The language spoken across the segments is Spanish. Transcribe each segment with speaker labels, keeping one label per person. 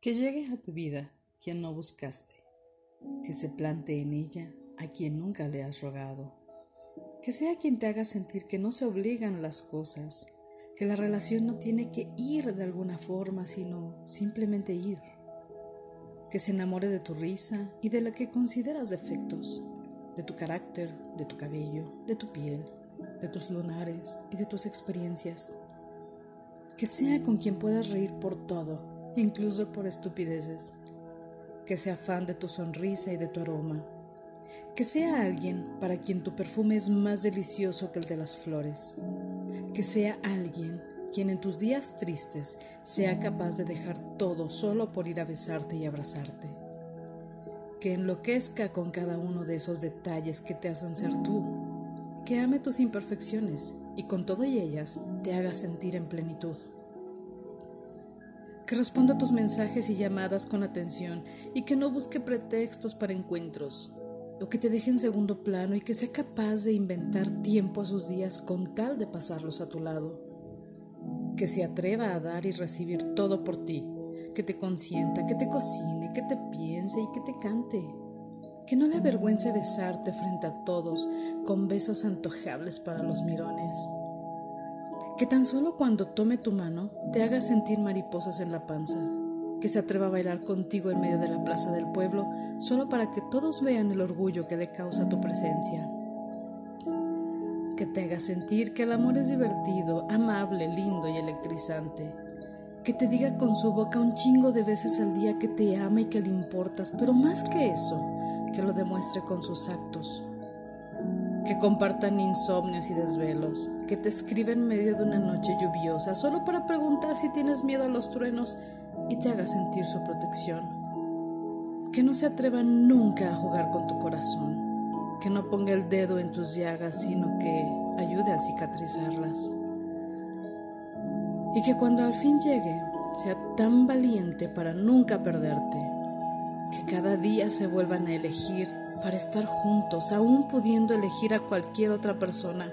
Speaker 1: Que llegue a tu vida quien no buscaste, que se plante en ella a quien nunca le has rogado, que sea quien te haga sentir que no se obligan las cosas, que la relación no tiene que ir de alguna forma, sino simplemente ir, que se enamore de tu risa y de la que consideras defectos, de tu carácter, de tu cabello, de tu piel, de tus lunares y de tus experiencias, que sea con quien puedas reír por todo incluso por estupideces, que sea fan de tu sonrisa y de tu aroma, que sea alguien para quien tu perfume es más delicioso que el de las flores, que sea alguien quien en tus días tristes sea capaz de dejar todo solo por ir a besarte y abrazarte, que enloquezca con cada uno de esos detalles que te hacen ser tú, que ame tus imperfecciones y con todo y ellas te haga sentir en plenitud que responda a tus mensajes y llamadas con atención y que no busque pretextos para encuentros, o que te deje en segundo plano y que sea capaz de inventar tiempo a sus días con tal de pasarlos a tu lado, que se atreva a dar y recibir todo por ti, que te consienta, que te cocine, que te piense y que te cante, que no le avergüence besarte frente a todos con besos antojables para los mirones que tan solo cuando tome tu mano te haga sentir mariposas en la panza, que se atreva a bailar contigo en medio de la plaza del pueblo solo para que todos vean el orgullo que le causa tu presencia. Que te haga sentir que el amor es divertido, amable, lindo y electrizante. Que te diga con su boca un chingo de veces al día que te ama y que le importas, pero más que eso, que lo demuestre con sus actos, que compartan insomnios y desvelos, que te escriben en medio de una noche lluviosa solo para preguntar si tienes miedo a los truenos y te haga sentir su protección. Que no se atrevan nunca a jugar con tu corazón, que no ponga el dedo en tus llagas, sino que ayude a cicatrizarlas. Y que cuando al fin llegue, sea tan valiente para nunca perderte, que cada día se vuelvan a elegir para estar juntos, aún pudiendo elegir a cualquier otra persona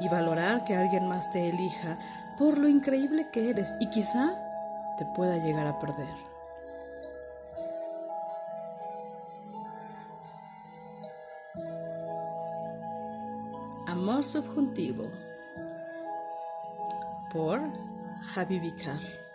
Speaker 1: y valorar que alguien más te elija por lo increíble que eres y quizá te pueda llegar a perder. Amor subjuntivo por Javi Vicar